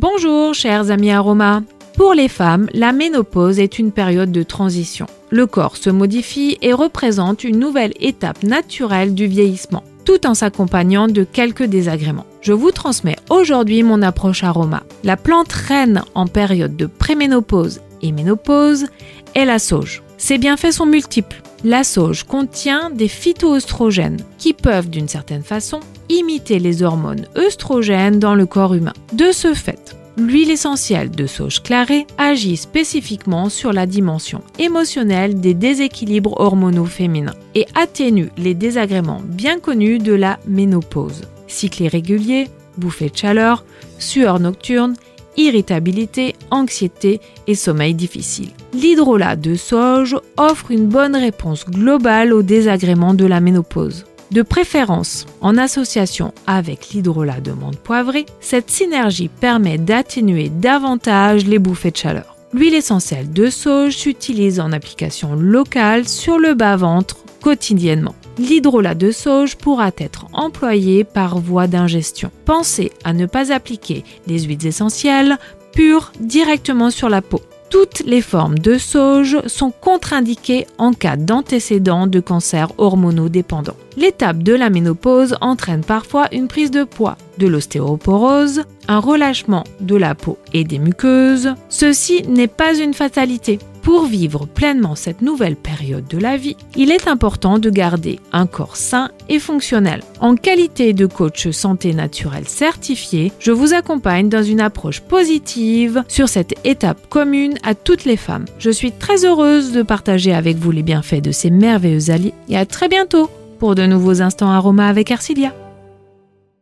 Bonjour chers amis aromas. Pour les femmes, la ménopause est une période de transition. Le corps se modifie et représente une nouvelle étape naturelle du vieillissement, tout en s'accompagnant de quelques désagréments. Je vous transmets aujourd'hui mon approche aroma. La plante reine en période de préménopause et ménopause est la sauge. Ses bienfaits sont multiples. La sauge contient des phytoœstrogènes qui peuvent d'une certaine façon imiter les hormones œstrogènes dans le corps humain. De ce fait, l'huile essentielle de sauge clarée agit spécifiquement sur la dimension émotionnelle des déséquilibres hormonaux féminins et atténue les désagréments bien connus de la ménopause. Cycle irrégulier, bouffée de chaleur, sueur nocturne, irritabilité, anxiété et sommeil difficile. L'hydrolat de sauge offre une bonne réponse globale aux désagréments de la ménopause. De préférence en association avec l'hydrolat de menthe poivrée, cette synergie permet d'atténuer davantage les bouffées de chaleur. L'huile essentielle de sauge s'utilise en application locale sur le bas-ventre quotidiennement. L'hydrolat de sauge pourra être employé par voie d'ingestion. Pensez à ne pas appliquer les huiles essentielles pures directement sur la peau. Toutes les formes de sauge sont contre-indiquées en cas d'antécédent de cancer hormonodépendant. L'étape de la ménopause entraîne parfois une prise de poids, de l'ostéoporose, un relâchement de la peau et des muqueuses. Ceci n'est pas une fatalité. Pour vivre pleinement cette nouvelle période de la vie, il est important de garder un corps sain et fonctionnel. En qualité de coach santé naturelle certifié, je vous accompagne dans une approche positive sur cette étape commune à toutes les femmes. Je suis très heureuse de partager avec vous les bienfaits de ces merveilleux alliés et à très bientôt pour de nouveaux instants aromas avec Arcilia.